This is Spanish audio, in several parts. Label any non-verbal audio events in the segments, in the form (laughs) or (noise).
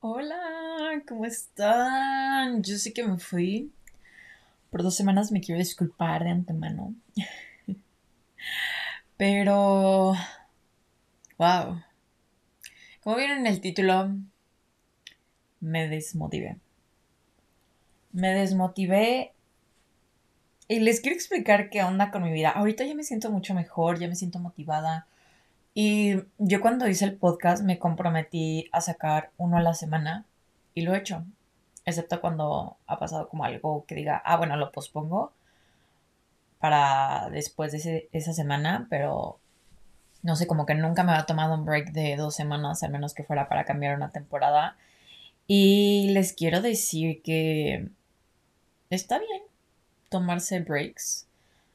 Hola, ¿cómo están? Yo sé que me fui. Por dos semanas me quiero disculpar de antemano. (laughs) Pero... Wow. Como vieron en el título, me desmotivé. Me desmotivé y les quiero explicar qué onda con mi vida. Ahorita ya me siento mucho mejor, ya me siento motivada y yo cuando hice el podcast me comprometí a sacar uno a la semana y lo he hecho. Excepto cuando ha pasado como algo que diga, ah, bueno, lo pospongo para después de esa semana, pero no sé, como que nunca me había tomado un break de dos semanas, al menos que fuera para cambiar una temporada. Y les quiero decir que está bien tomarse breaks,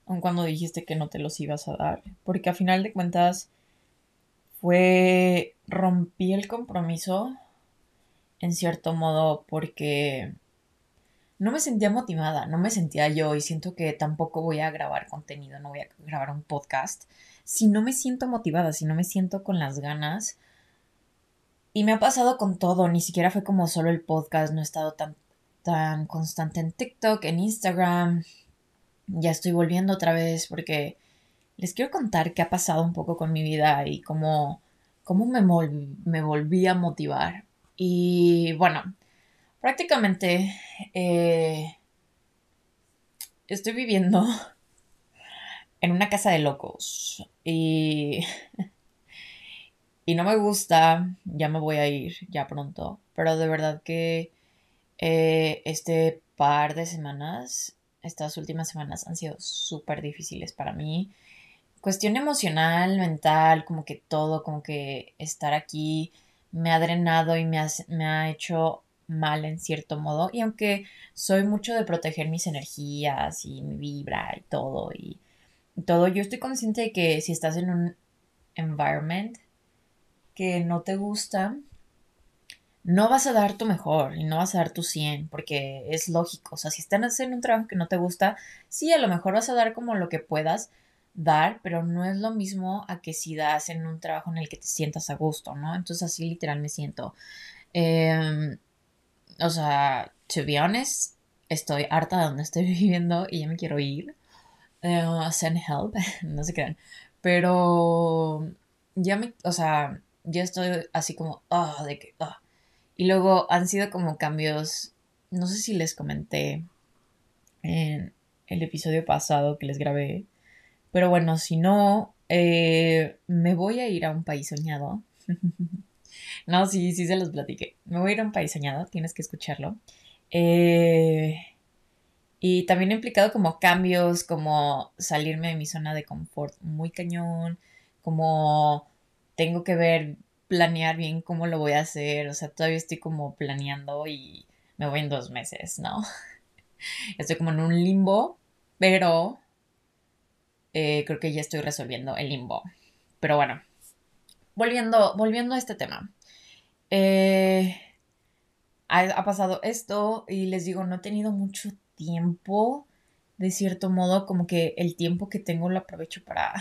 aun cuando dijiste que no te los ibas a dar, porque a final de cuentas fue rompí el compromiso en cierto modo porque no me sentía motivada, no me sentía yo y siento que tampoco voy a grabar contenido, no voy a grabar un podcast si no me siento motivada, si no me siento con las ganas. Y me ha pasado con todo, ni siquiera fue como solo el podcast, no he estado tan, tan constante en TikTok, en Instagram. Ya estoy volviendo otra vez porque les quiero contar qué ha pasado un poco con mi vida y cómo, cómo me, me volví a motivar. Y bueno, prácticamente eh, estoy viviendo (laughs) en una casa de locos y, (laughs) y no me gusta, ya me voy a ir ya pronto, pero de verdad que eh, este par de semanas, estas últimas semanas han sido súper difíciles para mí cuestión emocional, mental, como que todo, como que estar aquí me ha drenado y me ha, me ha hecho mal en cierto modo. Y aunque soy mucho de proteger mis energías y mi vibra y todo, y, todo, yo estoy consciente de que si estás en un environment que no te gusta, no vas a dar tu mejor y no vas a dar tu 100 porque es lógico. O sea, si estás en un trabajo que no te gusta, sí, a lo mejor vas a dar como lo que puedas, dar, pero no es lo mismo a que si das en un trabajo en el que te sientas a gusto, ¿no? Entonces así literal me siento. Em, o sea, to be honest, estoy harta de donde estoy (laughs) viviendo y ya me quiero ir. Uh, send help, (laughs) no se crean. Pero ya me, o sea, ya estoy así como, ah, de que, ah. Y luego han sido como cambios, no sé si les comenté en el episodio pasado que les grabé, pero bueno, si no, eh, me voy a ir a un país soñado. (laughs) no, sí, sí se los platiqué. Me voy a ir a un país soñado, tienes que escucharlo. Eh, y también ha implicado como cambios, como salirme de mi zona de confort muy cañón, como tengo que ver, planear bien cómo lo voy a hacer. O sea, todavía estoy como planeando y me voy en dos meses, ¿no? (laughs) Estoy como en un limbo, pero eh, creo que ya estoy resolviendo el limbo. Pero bueno, volviendo, volviendo a este tema. Eh, ha, pasado esto y les digo, no he tenido mucho tiempo, de cierto modo, como que el tiempo que tengo lo aprovecho para,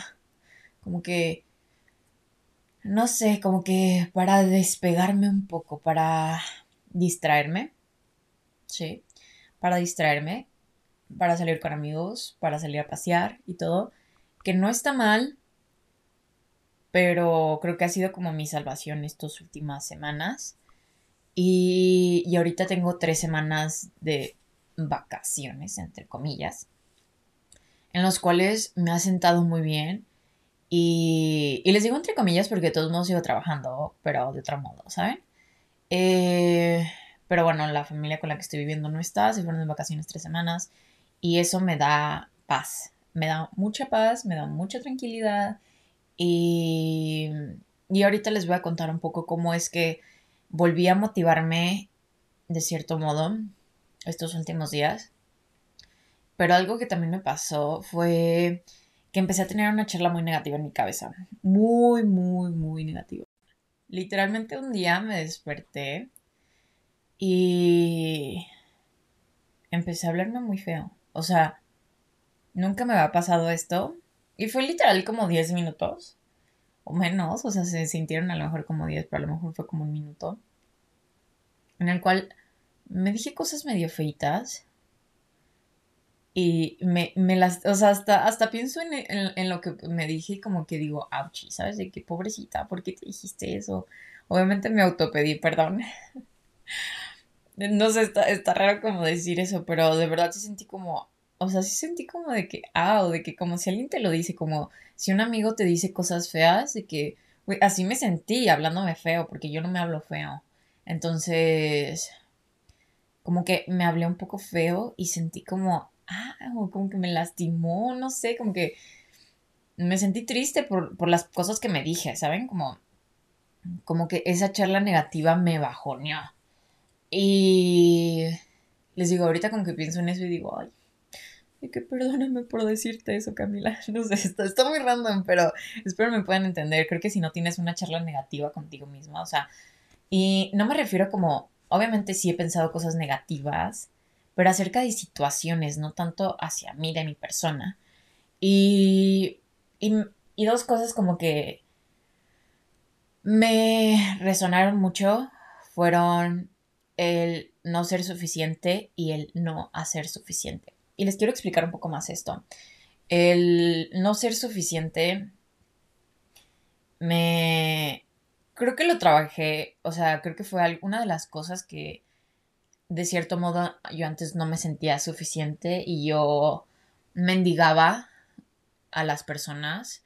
como que, no sé, como que para despegarme un poco, para distraerme, ¿sí? Para distraerme, para salir con amigos, para salir a pasear y todo que no está mal, pero creo que ha sido como mi salvación estas últimas semanas. Y, y ahorita tengo tres semanas de vacaciones, entre comillas, en los cuales me ha sentado muy bien. Y, y les digo entre comillas porque de todos modos sigo trabajando, pero de otro modo, ¿saben? Eh, pero bueno, la familia con la que estoy viviendo no está, se fueron de vacaciones tres semanas y eso me da paz, me da mucha paz, me da mucha tranquilidad y, y ahorita les voy a contar un poco cómo es que volví a motivarme de cierto modo estos últimos días. Pero algo que también me pasó fue que empecé a tener una charla muy negativa en mi cabeza. Muy, muy, muy negativa. Literalmente un día me desperté y empecé a hablarme muy feo. O sea, Nunca me había pasado esto. Y fue literal como 10 minutos. O menos. O sea, se sintieron a lo mejor como 10, pero a lo mejor fue como un minuto. en el cual me dije cosas medio feitas y me, me las, o sea, hasta, hasta pienso en, en, lo que me dije como que digo, ouch, ¿sabes? De qué pobrecita, ¿por qué te dijiste eso? Obviamente me autopedí perdón. (laughs) no sé, está, está raro como decir eso, pero de verdad sí sentí como, o sea, sí sentí como de que, ah, o de que como si alguien te lo dice, como si un amigo te dice cosas feas, de que, güey, así me sentí hablándome feo, porque yo no me hablo feo. Entonces, como que me hablé un poco feo y sentí como, ah, como que me lastimó, no sé, como que me sentí triste por, las cosas que me dije, ¿saben? Como, como que esa charla negativa me bajoneó. Y les digo, ahorita como que pienso en eso y digo, ay, que perdóname por decirte eso, Camila. (laughs) No sé, está, está, muy random, pero espero me puedan entender. Creo que si no tienes una charla negativa contigo misma, o sea, y no me refiero como, obviamente sí he pensado cosas negativas, pero acerca de situaciones, no tanto hacia mí, de mi persona. Y, y, dos cosas como que me resonaron mucho fueron el no ser suficiente y el no hacer suficiente. Y les quiero explicar un poco más esto. El no ser suficiente me, creo que lo trabajé, o sea, creo que fue una de las cosas que de cierto modo yo antes no me sentía suficiente y yo mendigaba a las personas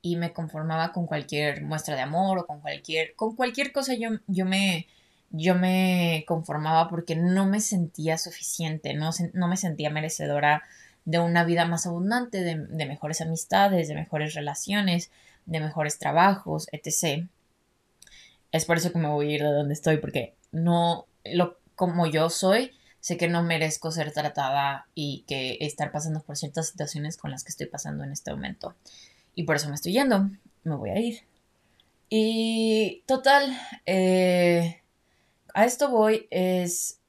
y me conformaba con cualquier muestra de amor o con cualquier con cualquier cosa yo, yo me yo me conformaba porque no me sentía suficiente, no, no me sentía merecedora de una vida más abundante, de, mejores amistades, de mejores relaciones, de mejores trabajos, etc es por eso que me voy a ir de donde estoy, porque no, lo, como yo soy, sé que no merezco ser tratada y que estar pasando por ciertas situaciones con las que estoy pasando en este momento. Y por eso me estoy yendo, me voy a ir. Y total, eh, a esto voy es,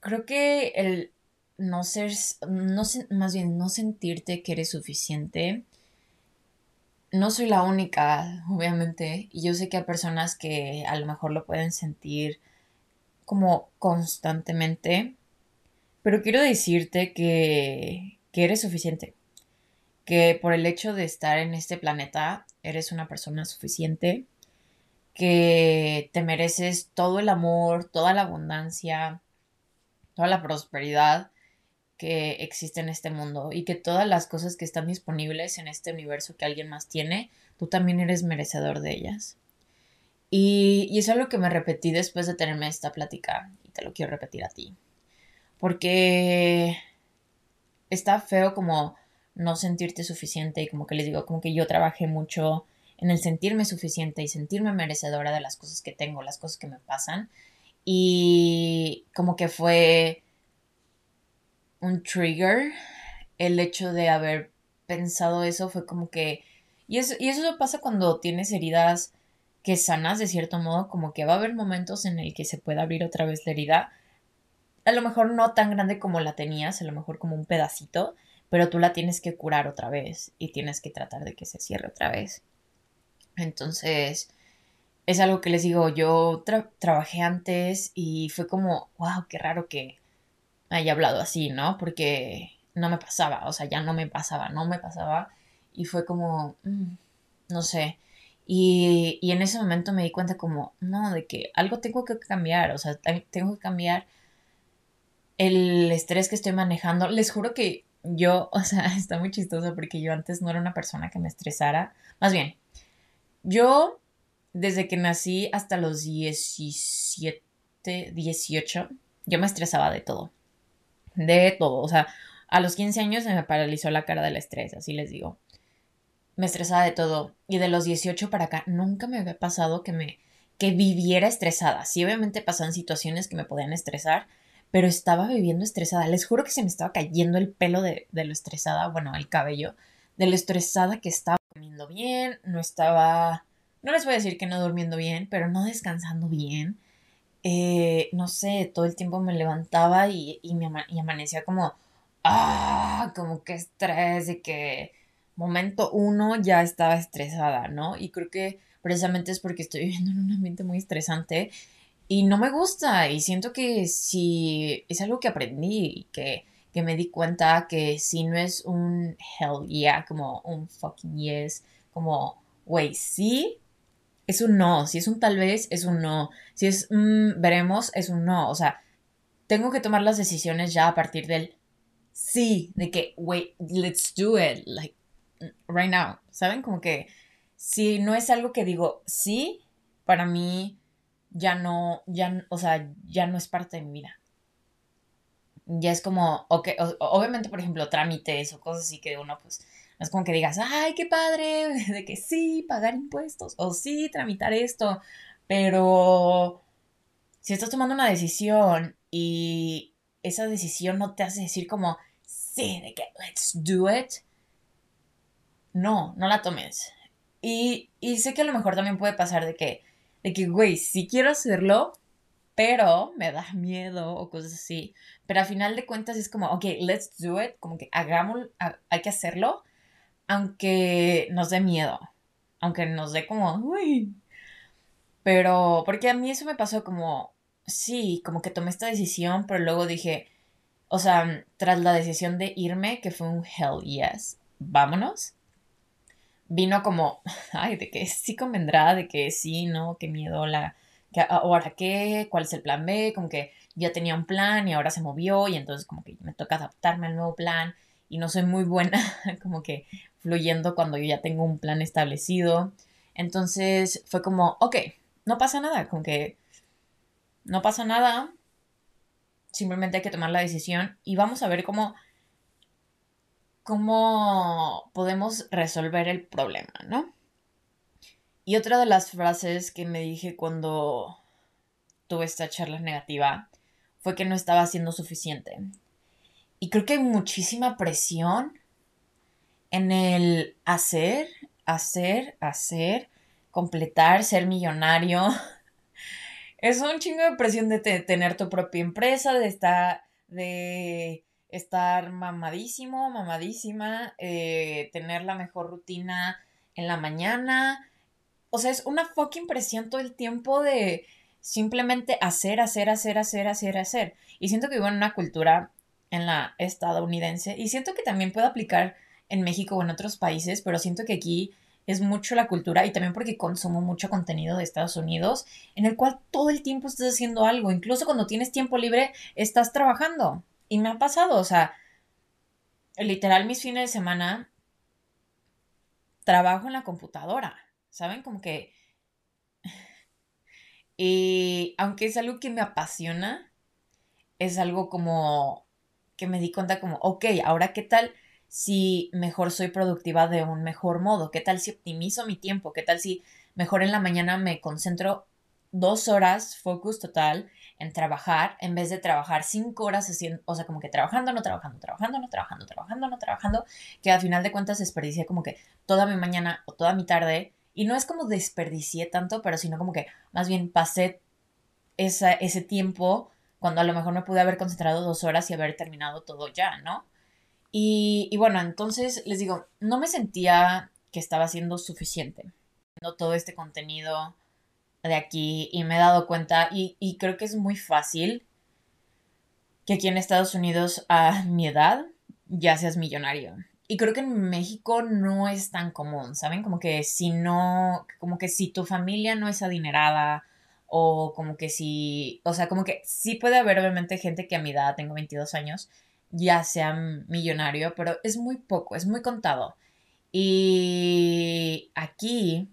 creo que el no ser, no, más bien no sentirte que eres suficiente. No soy la única, obviamente, y yo sé que hay personas que a lo mejor lo pueden sentir como constantemente, pero quiero decirte que, que eres suficiente, que por el hecho de estar en este planeta eres una persona suficiente, que te mereces todo el amor, toda la abundancia, toda la prosperidad que existe en este mundo y que todas las cosas que están disponibles en este universo que alguien más tiene, tú también eres merecedor de ellas. Y, y es algo que me repetí después de tenerme esta plática y te lo quiero repetir a ti. Porque está feo como no sentirte suficiente y como que les digo, como que yo trabajé mucho en el sentirme suficiente y sentirme merecedora de las cosas que tengo, las cosas que me pasan. Y como que fue un trigger el hecho de haber pensado eso fue como que y eso, y eso pasa cuando tienes heridas que sanas de cierto modo, como que va a haber momentos en el que se puede abrir otra vez la herida. A lo mejor no tan grande como la tenías, a lo mejor como un pedacito, pero tú la tienes que curar otra vez y tienes que tratar de que se cierre otra vez. Entonces, es algo que les digo, yo trabajé antes y fue como, wow, qué raro que haya hablado así, ¿no? Porque no me pasaba, o sea, ya no me pasaba, no me pasaba. Y fue como, mm, no sé. Y, y, en ese momento me di cuenta como, no, de que algo tengo que cambiar, o sea, tengo que cambiar el estrés que estoy manejando. Les juro que yo, (laughs) o sea, está muy chistoso porque yo antes no era una persona que me estresara. Más bien, yo desde que nací hasta los 17, 18, yo me estresaba de todo de todo. O sea, a los 15 años se me paralizó la cara del estrés, así les digo. Me estresaba de todo. Y de los 18 para acá nunca me había pasado que me que viviera estresada. Sí, obviamente pasaban situaciones que me podían estresar, pero estaba viviendo estresada. Les juro que se me estaba cayendo el pelo de, de lo estresada, bueno, el cabello, de lo estresada que estaba comiendo bien, no estaba, no les voy a decir que no durmiendo bien, pero no descansando bien. Eh, no sé, todo el tiempo me levantaba y, me amanecía como, ah, como que estrés, de que momento uno ya estaba estresada, ¿no? Y creo que precisamente es porque estoy (laughs) viviendo en un ambiente muy estresante y no me gusta y siento que si es algo que aprendí y que, que me di cuenta que si no es un hell yeah, como un fucking yes, como, güey, sí, es un no, si es un tal vez, es un no, si es mm, veremos, es un no, o sea, tengo que tomar las decisiones ya a partir del sí, de que, wait, let's do it, like, right now, ¿saben? Como que si no es algo que digo sí, para mí ya no, ya, o sea, ya no es parte de mi vida. Ya es como, ok, obviamente, por ejemplo, trámites o cosas así que uno, pues, no es como que digas, ay, qué padre, (laughs) de que sí, pagar impuestos, o sí, tramitar esto, pero si estás tomando una decisión y esa decisión no te hace decir como, sí, de que let's do it, no, no la tomes. Y, y sé que a lo mejor también puede pasar de que, de que, güey, sí quiero hacerlo, pero me da miedo o cosas así. Pero a final de cuentas es como, ok, let's do it, como que hagamos, hay que hacerlo, aunque nos dé miedo, aunque nos dé como, uy. Pero, porque a mí eso me pasó como, sí, como que tomé esta decisión, pero luego dije, o sea, tras la decisión de irme, que fue un hell yes, vámonos, vino como, (laughs) ay, de que sí convendrá, de que sí, no, qué miedo, la, que ahora qué, cuál es el plan B, como que ya tenía un plan y ahora se movió y entonces como que me toca adaptarme al nuevo plan y no soy muy buena (laughs) como que fluyendo cuando yo ya tengo un plan establecido. Entonces fue como, ok, no pasa nada, como que no pasa nada, simplemente hay que tomar la decisión y vamos a ver cómo cómo podemos resolver el problema, ¿no? Y otra de las frases que me dije cuando tuve esta charla negativa fue que no estaba haciendo suficiente. Y creo que hay muchísima presión en el hacer, hacer, hacer, completar, ser millonario. (laughs) Es un chingo de presión de tener tu propia empresa, de estar, de estar mamadísimo, mamadísima, eh, tener la mejor rutina en la mañana. O sea, es una fucking presión todo el tiempo de simplemente hacer, hacer, hacer, hacer, hacer, hacer. Y siento que vivo en una cultura en la estadounidense y siento que también puede aplicar en México o en otros países, pero siento que aquí es mucho la cultura y también porque consumo mucho contenido de Estados Unidos en el cual todo el tiempo estás haciendo algo, incluso cuando tienes tiempo libre estás trabajando. Y me ha pasado, o sea, literal mis fines de semana trabajo en la computadora, ¿saben? Como que... Y aunque es algo que me apasiona, es algo como que me di cuenta como, ok, ahora qué tal si mejor soy productiva de un mejor modo, qué tal si optimizo mi tiempo, qué tal si mejor en la mañana me concentro dos horas, focus total, en trabajar en vez de trabajar cinco horas haciendo, o sea, como que trabajando, no trabajando, trabajando, no trabajando, trabajando, no trabajando, que al final de cuentas desperdicié como que toda mi mañana o toda mi tarde. Y no es como desperdicié tanto, pero sino como que más bien pasé esa, ese tiempo cuando a lo mejor me pude haber concentrado dos horas y haber terminado todo ya, ¿no? Y, y bueno, entonces les digo, no me sentía que estaba siendo suficiente. Todo este contenido, de aquí y me he dado cuenta y, creo que es muy fácil que aquí en Estados Unidos a mi edad ya seas millonario. Y creo que en México no es tan común, ¿saben? Como que si no, como que si tu familia no es adinerada o como que si, o sea, como que sí puede haber obviamente gente que a mi edad, tengo 22 años, ya sea millonario, pero es muy poco, es muy contado. Y aquí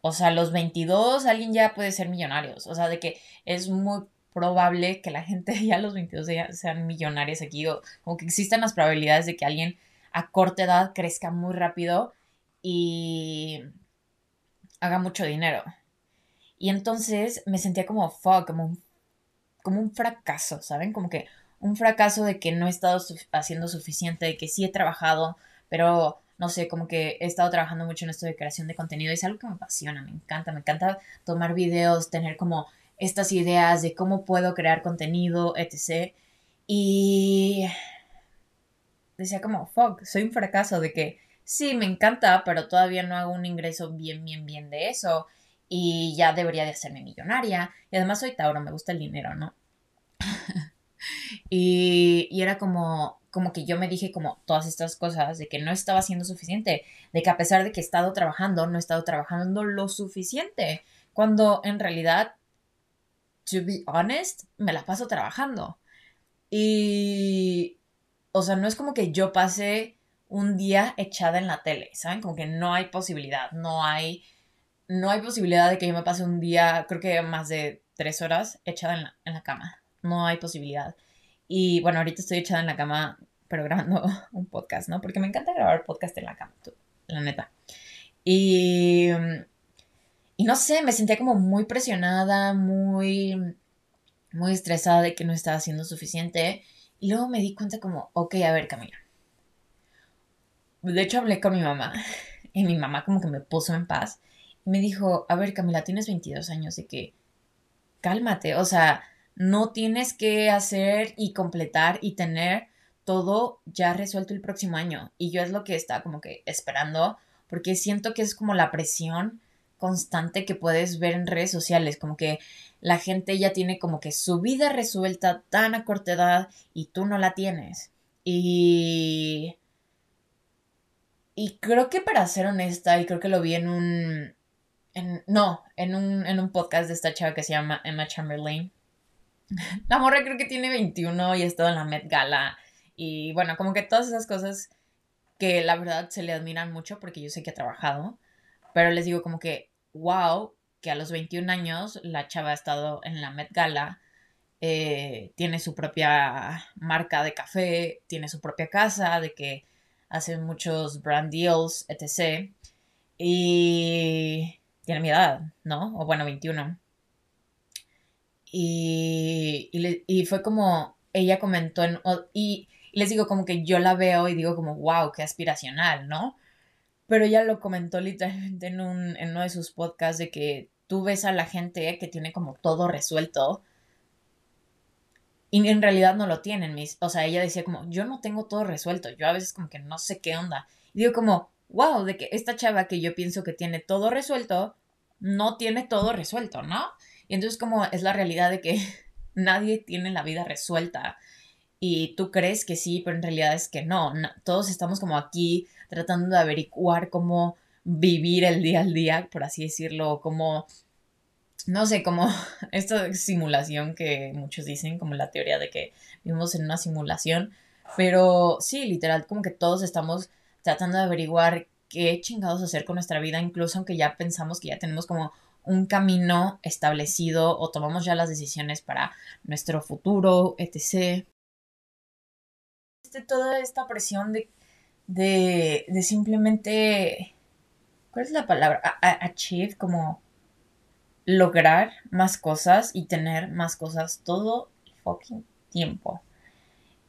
o sea, los 22 alguien ya puede ser millonario. O sea, de que es muy probable que la gente ya a los 22 sean millonarios aquí. O como que existen las probabilidades de que alguien a corta edad crezca muy rápido y haga mucho dinero. Y entonces me sentía como fuck, como un, como un fracaso, ¿saben? Como que un fracaso de que no he estado haciendo suficiente, de que sí he trabajado, pero no sé, como que he estado trabajando mucho en esto de creación de contenido. Es algo que me apasiona, me encanta, me encanta tomar videos, tener como estas ideas de cómo puedo crear contenido, etc. Y decía como, fuck, soy un fracaso de que sí, me encanta, pero todavía no hago un ingreso bien, bien, bien de eso. Y ya debería de hacerme millonaria. Y además soy Tauro, me gusta el dinero, ¿no? (laughs) y, y era como, como que yo me dije como todas estas cosas de que no estaba siendo suficiente, de que a pesar de que he estado trabajando, no he estado trabajando lo suficiente, cuando en realidad, to be honest, me la paso trabajando. Y, o sea, no es como que yo pase un día echada en la tele, ¿saben? Como que no hay posibilidad, no hay, no hay posibilidad de que yo me pase un día, creo que más de tres horas echada en la, en la cama. No hay posibilidad. Y bueno, ahorita estoy echada en la cama, pero grabando (laughs) un podcast, ¿no? Porque me encanta grabar podcast en la cama, la neta. Y, y no sé, me sentía como muy presionada, muy, muy estresada de que no estaba haciendo suficiente. Y luego me di cuenta como, ok, a ver, Camila. De hecho, hablé con mi mamá. (laughs) Y mi mamá como que me puso en paz. Y me dijo, a ver, Camila, tienes 22 años de que cálmate. O sea, no tienes que hacer y completar y tener todo ya resuelto el próximo año. Y yo es lo que estaba como que esperando, porque siento que es como la presión constante que puedes ver en redes sociales, como que la gente ya tiene como que su vida resuelta tan a corta edad y tú no la tienes. Y... Y creo que para ser honesta, y creo que lo vi en un... En, no, en un, en un podcast de esta chava que se llama Emma Chamberlain. (laughs) La morra creo que tiene 21 y ha estado en la Met Gala. Y bueno, como que todas esas cosas que la verdad se le admiran mucho porque yo sé que ha trabajado. Pero les digo como que, wow, que a los 21 años la chava ha estado en la Met Gala, eh, tiene su propia marca de café, tiene su propia casa, de que hace muchos brand deals, etc. Y tiene mi edad, ¿no? O bueno, 21. Y, y, fue como, ella comentó, en, y, les digo como que yo la veo y digo como, wow, qué aspiracional, ¿no? Pero ella lo comentó literalmente en, un, uno de sus podcasts de que tú ves a la gente que tiene como todo resuelto y en realidad no lo tienen. Mis, o sea, ella decía como, yo no tengo todo resuelto, yo a veces como que no sé qué onda. Y digo como, wow, de que esta chava que yo pienso que tiene todo resuelto, no tiene todo resuelto, ¿no? Y entonces como es la realidad de que (laughs) nadie tiene la vida resuelta y tú crees que sí, pero en realidad es que no. todos estamos como aquí tratando de averiguar cómo vivir el día al día, por así decirlo, como, no sé, como (laughs) esta simulación que muchos dicen, como la teoría de que vivimos en una simulación, pero sí, literal, como que todos estamos tratando de averiguar qué chingados hacer con nuestra vida, incluso aunque ya pensamos que ya tenemos como un camino establecido o tomamos ya las decisiones para nuestro futuro, etc. Toda esta presión de, de, de simplemente ¿cuál es la palabra? achieve, como lograr más cosas y tener más cosas todo el fucking tiempo.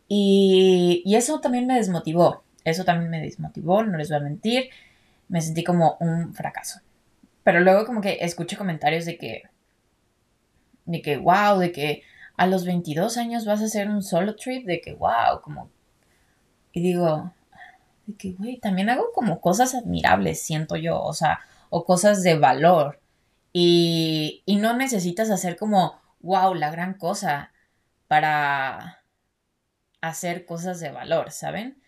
Y, y eso también me desmotivó. Eso también me desmotivó, no les voy a mentir. Me sentí como un fracaso. Pero luego como que escucho comentarios de que, de que, wow, de que a los 22 años vas a hacer un solo trip, de que, wow, como... Y digo, de que, güey, también hago como cosas admirables, siento yo, o sea, o cosas de valor. Y, y no necesitas hacer como, wow, la gran cosa para hacer cosas de valor, ¿saben?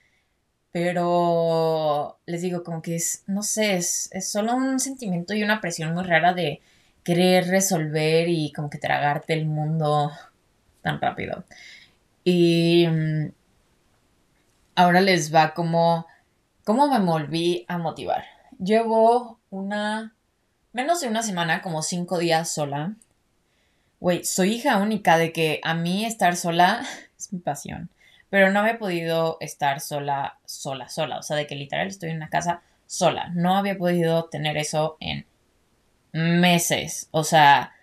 Pero les digo, como que es, no sé, es, es solo un sentimiento y una presión muy rara de querer resolver y como que tragarte el mundo tan rápido. Y mm, ahora les va como, cómo me volví a motivar. Llevo una, menos de una semana, como cinco días sola. Güey, soy hija única de que a mí estar sola (laughs) es mi pasión. Pero no había podido estar sola, sola, sola. O sea, de que literal estoy en una casa sola. No había podido tener eso en meses. O sea,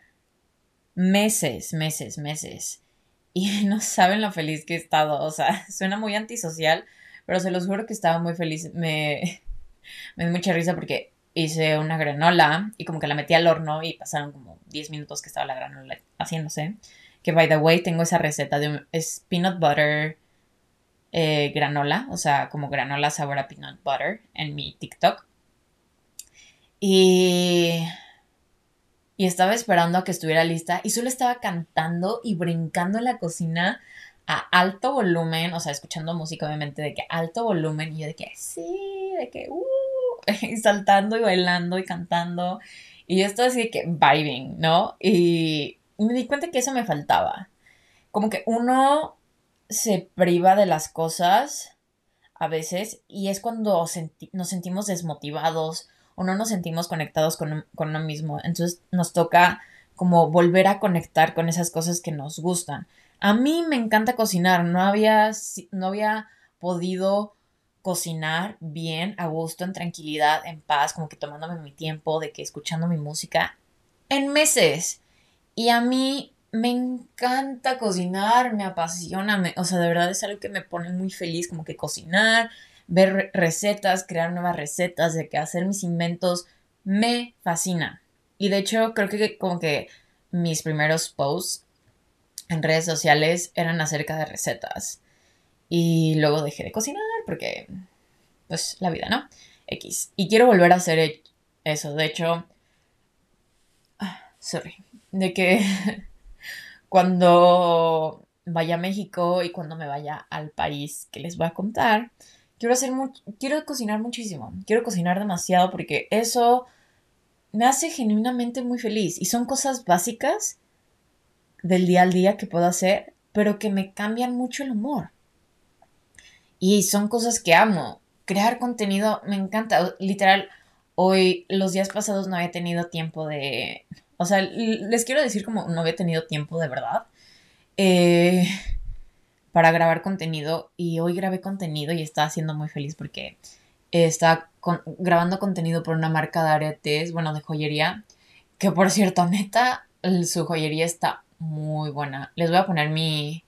meses, meses, meses. Y (laughs) no saben lo feliz que he estado. O sea, (laughs) suena muy antisocial, pero se los juro que estaba muy feliz. Me, (laughs) me dio mucha risa porque hice una granola y como que la metí al horno y pasaron como 10 minutos que estaba la granola haciéndose. Que by the way, tengo esa receta de es peanut butter, eh, granola, o sea, como granola sabor a peanut butter en mi TikTok. Y, y estaba esperando a que estuviera lista y solo estaba cantando y brincando en la cocina a alto volumen, o sea, escuchando música obviamente de que alto volumen y yo de que sí, de que uh, (laughs) y saltando y bailando y cantando y yo estaba así de que vibing, ¿no? Y me di cuenta que eso me faltaba. Como que uno se priva de las cosas a veces y es cuando nos sentimos desmotivados o no nos sentimos conectados con, con uno mismo. Entonces nos toca como volver a conectar con esas cosas que nos gustan. A mí me encanta cocinar, no había, no había podido cocinar bien, a gusto, en tranquilidad, en paz, como que tomándome mi tiempo, de que escuchando mi música, en meses. Y a mí me encanta cocinar, me apasiona, o sea, de verdad es algo que me pone muy feliz, como que cocinar, ver recetas, crear nuevas recetas, de que hacer mis inventos, me fascina. Y de hecho, creo que como que mis primeros posts en redes sociales eran acerca de recetas. Y luego dejé de cocinar porque, pues, la vida, ¿no? X. Y quiero volver a hacer eso. De hecho, ah, sorry. De que (laughs) cuando vaya a México y cuando me vaya al país que les voy a contar, quiero hacer quiero cocinar muchísimo. Quiero cocinar demasiado porque eso me hace genuinamente muy feliz. Y son cosas básicas del día al día que puedo hacer, pero que me cambian mucho el humor. Y son cosas que amo. Crear contenido me encanta. Literal, hoy, los días pasados no había tenido tiempo de... O sea, les quiero decir como no había tenido tiempo de verdad. Eh, para grabar contenido. Y hoy grabé contenido y estaba siendo muy feliz porque estaba grabando contenido por una marca de aretes, bueno, de joyería. Que por cierto, (laughs) neta, su joyería está muy buena. Les voy a poner mi,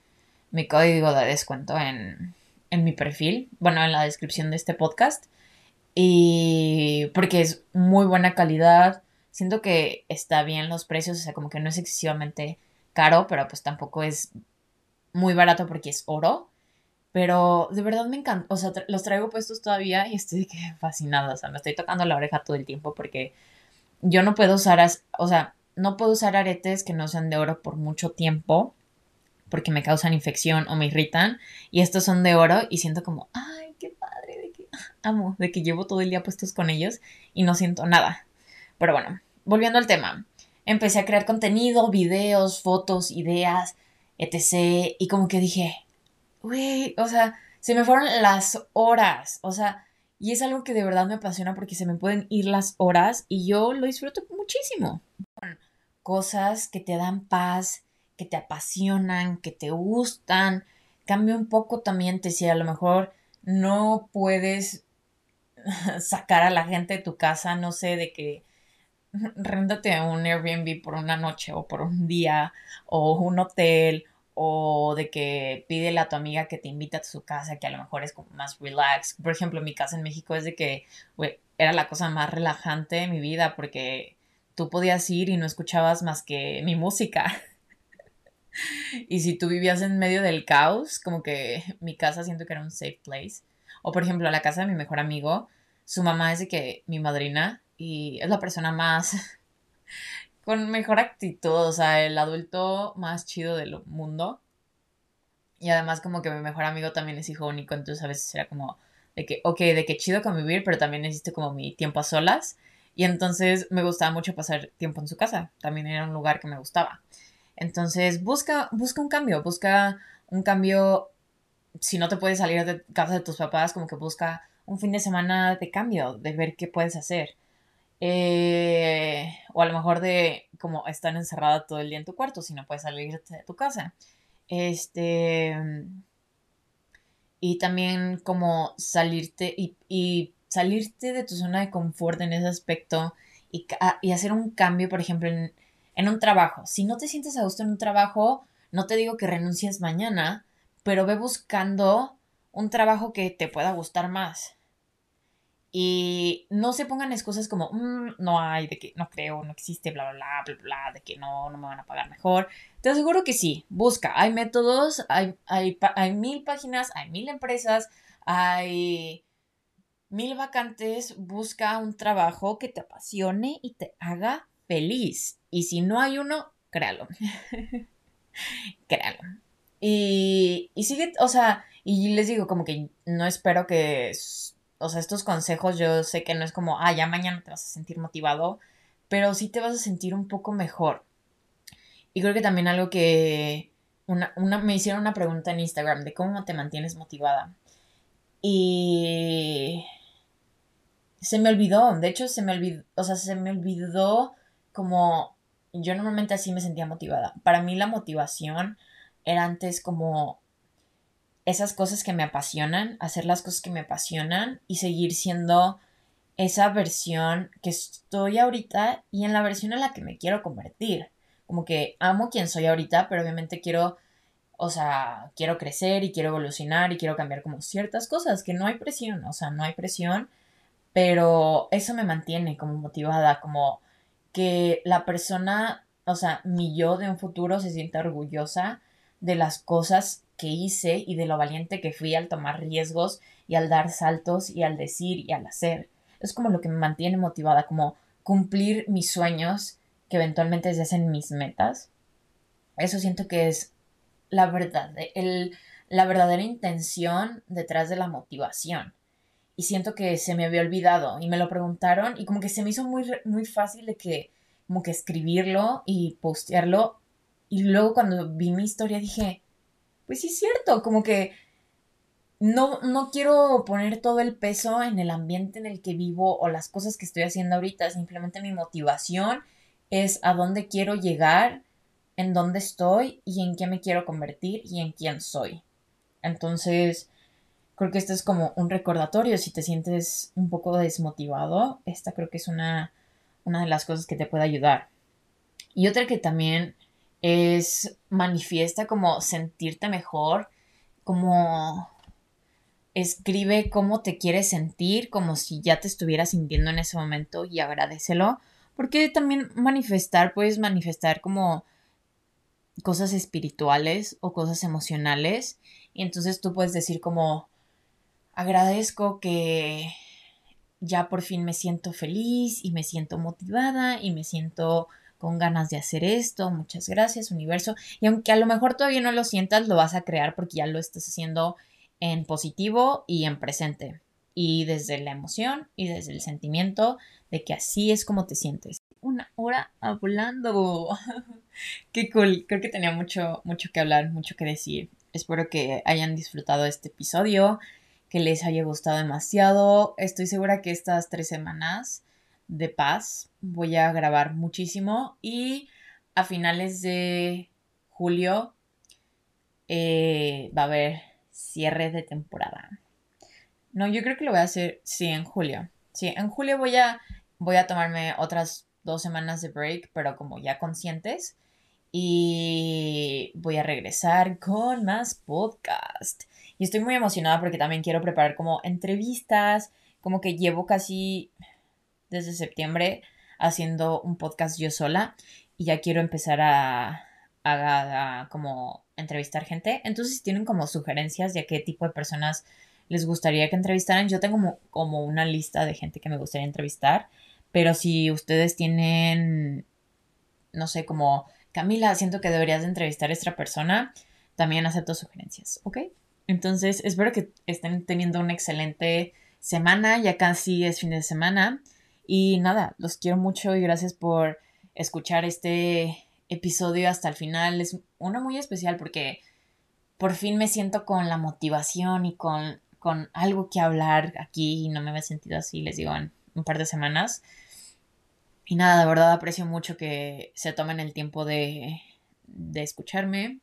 mi código de descuento en, en mi perfil, bueno, en la descripción de este podcast. Y porque es muy buena calidad. Siento que está bien los precios, o sea, como que no es excesivamente caro, pero pues tampoco es muy barato porque es oro. Pero de verdad me encanta, o sea, los traigo puestos todavía y estoy fascinada, o sea, me estoy tocando la oreja todo el tiempo porque yo no puedo usar, o sea, no puedo usar aretes que no sean de oro por mucho tiempo porque me causan infección o me irritan. Y estos son de oro y siento como, ay, qué padre, de que (laughs) amo, de que llevo todo el día puestos con ellos y no siento nada. Pero bueno, volviendo al tema. Empecé a crear contenido, videos, fotos, ideas, etc. Y como que dije, güey, o sea, se me fueron las horas. O sea, y es algo que de verdad me apasiona porque se me pueden ir las horas y yo lo disfruto muchísimo. Cosas que te dan paz, que te apasionan, que te gustan. Cambia un poco también te si a lo mejor no puedes (laughs) sacar a la gente de tu casa, no sé, de que réndate a un Airbnb por una noche o por un día o un hotel o de que pídele a tu amiga que te invite a su casa, que a lo mejor es como más relax. Por ejemplo, mi casa en México es de que era la cosa más relajante de mi vida porque tú podías ir y no escuchabas más que mi música. (laughs) y si tú vivías en medio del caos, como que mi casa siento que era un safe place. O por ejemplo, la casa de mi mejor amigo, su mamá es de que mi madrina y es la persona más (laughs) con mejor actitud, o sea, el adulto más chido del mundo. Y además como que mi mejor amigo también es hijo único, entonces a veces era como de que, ok, de que chido convivir, pero también necesito como mi tiempo a solas. Y entonces me gustaba mucho pasar tiempo en su casa, también era un lugar que me gustaba. Entonces, busca, busca un cambio, busca un cambio, si no te puedes salir de casa de tus papás, como que busca un fin de semana de cambio, de ver qué puedes hacer. Eh, o a lo mejor de como estar encerrada todo el día en tu cuarto, si no puedes salir de tu casa. Este. Y también como salirte y, y salirte de tu zona de confort en ese aspecto y, y hacer un cambio, por ejemplo, en, en un trabajo. Si no te sientes a gusto en un trabajo, no te digo que renuncies mañana, pero ve buscando un trabajo que te pueda gustar más. Y no se pongan excusas como, "Mm, no hay, de que no creo, no existe, bla, bla, bla, bla, de que no, no me van a pagar mejor. Te aseguro que sí, busca, hay métodos, hay, hay, hay mil páginas, hay mil empresas, hay mil vacantes, busca un trabajo que te apasione y te haga feliz. Y si no hay uno, créalo. (laughs) créalo. Y, y sigue, o sea, y les digo como que no espero que, o sea, estos consejos yo sé que no es como, ah, ya mañana te vas a sentir motivado, pero sí te vas a sentir un poco mejor. Y creo que también algo que, una, una, me hicieron una pregunta en Instagram de cómo te mantienes motivada. Y se me olvidó, de hecho se me olvidó, o sea, se me olvidó como yo normalmente así me sentía motivada. Para mí la motivación era antes como esas cosas que me apasionan, hacer las cosas que me apasionan y seguir siendo esa versión que estoy ahorita y en la versión en la que me quiero convertir. Como que amo quien soy ahorita, pero obviamente quiero, o sea, quiero crecer y quiero evolucionar y quiero cambiar como ciertas cosas, que no hay presión, o sea, no hay presión pero eso me mantiene como motivada, como que la persona, o sea, mi yo de un futuro se sienta orgullosa de las cosas que hice y de lo valiente que fui al tomar riesgos y al dar saltos y al decir y al hacer. Es como lo que me mantiene motivada, como cumplir mis sueños que eventualmente se hacen mis metas. Eso siento que es la verdad, el, la verdadera intención detrás de la motivación y siento que se me había olvidado y me lo preguntaron y como que se me hizo muy, muy fácil de que como que escribirlo y postearlo y luego cuando vi mi historia dije, pues sí es cierto, como que no, no quiero poner todo el peso en el ambiente en el que vivo o las cosas que estoy haciendo ahorita, simplemente mi motivación es a dónde quiero llegar, en dónde estoy y en qué me quiero convertir y en quién soy. Entonces, Creo que esto es como un recordatorio si te sientes un poco desmotivado. Esta creo que es una, una de las cosas que te puede ayudar. Y otra que también es manifiesta como sentirte mejor, como escribe cómo te quieres sentir, como si ya te estuvieras sintiendo en ese momento y agradecelo. Porque también manifestar, puedes manifestar como cosas espirituales o cosas emocionales. Y entonces tú puedes decir como, agradezco que ya por fin me siento feliz y me siento motivada y me siento con ganas de hacer esto. Muchas gracias, universo. Y aunque a lo mejor todavía no lo sientas, lo vas a crear porque ya lo estás haciendo en positivo y en presente. Y desde la emoción y desde el sentimiento de que así es como te sientes. Una hora hablando. (laughs) Qué cool. Creo que tenía mucho, mucho que hablar, mucho que decir. Espero que hayan disfrutado este episodio que les haya gustado demasiado. Estoy segura que estas tres semanas de paz voy a grabar muchísimo y a finales de julio eh, va a haber cierre de temporada. No, yo creo que lo voy a hacer, sí, en julio. Sí, en julio voy a, voy a tomarme otras dos semanas de break, pero como ya conscientes. Y voy a regresar con más podcast. Y estoy muy emocionada porque también quiero preparar como entrevistas, como que llevo casi desde septiembre haciendo un podcast yo sola y ya quiero empezar a, a, a como entrevistar gente. Entonces, si tienen como sugerencias de qué tipo de personas les gustaría que entrevistaran, yo tengo como, como una lista de gente que me gustaría entrevistar, pero si ustedes tienen, no sé, como Camila, siento que deberías de entrevistar a esta persona, también acepto sugerencias, ¿ok? Entonces, espero que estén teniendo una excelente semana, ya casi es fin de semana. Y nada, los quiero mucho y gracias por escuchar este episodio hasta el final. Es uno muy especial porque por fin me siento con la motivación y con, con algo que hablar aquí y no me había sentido así, les digo, en un par de semanas. Y nada, de verdad aprecio mucho que se tomen el tiempo de, de escucharme.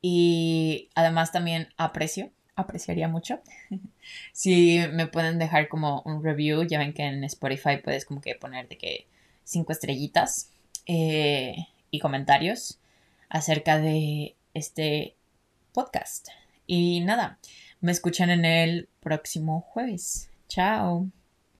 Y además también aprecio, apreciaría mucho. (laughs) si me pueden dejar como un review, ya ven que en Spotify puedes como que poner de que cinco estrellitas eh, y comentarios acerca de este podcast. Y nada, me escuchan en el próximo jueves. Chao.